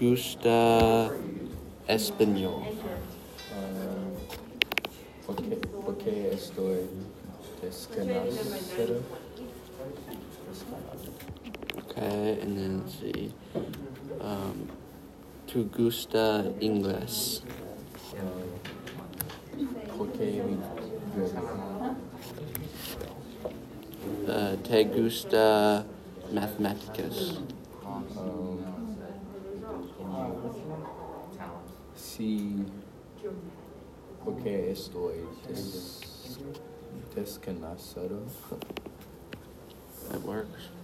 gusta español? Uh, ¿por, qué, ¿Por qué estoy descansado? Okay, and then let's see. Um, tu gusta inglés? Uh, ¿Por qué Uh, te gusta matemáticas? um, Sí, porque estoy des, descansado. That works.